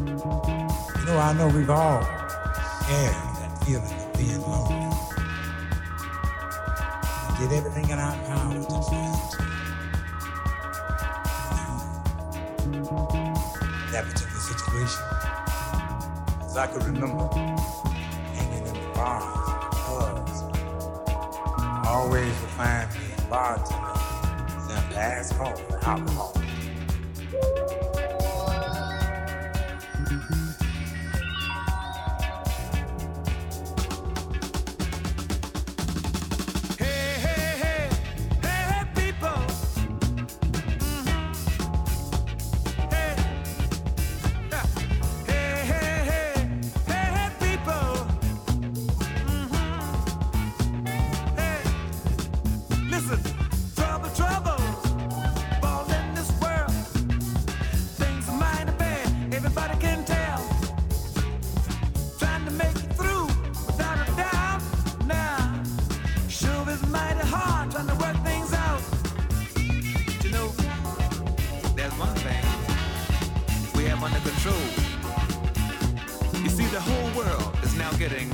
You know, I know we've all shared that feeling of being lonely. We did everything in our power to find. That particular situation, as I could remember, hanging in the bars, clubs, always would find me a bartender, then pass call for alcohol. Thank you. control. You see, the whole world is now getting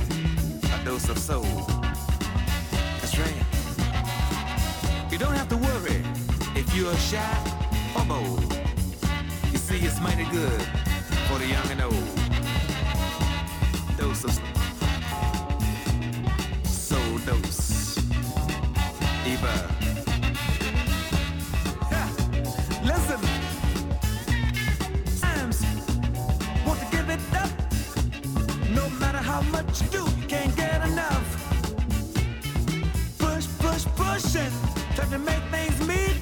a dose of soul. That's right. You don't have to worry if you're shy or bold. You see, it's mighty good for the young and old. Dose of No matter how much you do, you can't get enough. Push, push, pushing, trying to make things meet.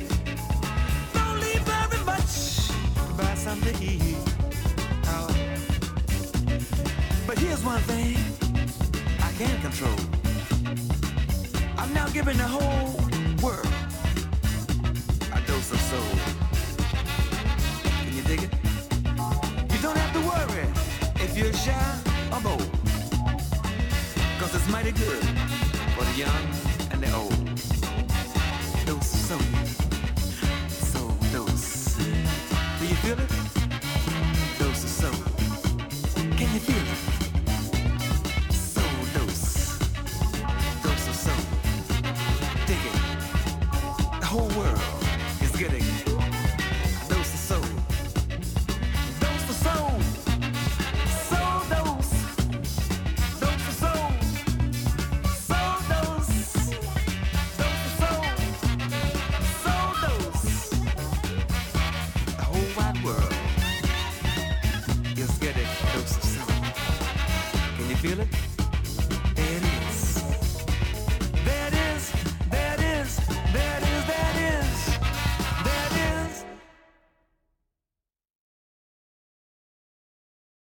Don't leave very much to buy something to eat. Oh. But here's one thing I can control. I'm now giving the whole world a dose of soul. Cause it's mighty good for the young and the old. Dose so, so dose. Do you feel it? Those is so. Can you feel it? dose of. Can you feel it?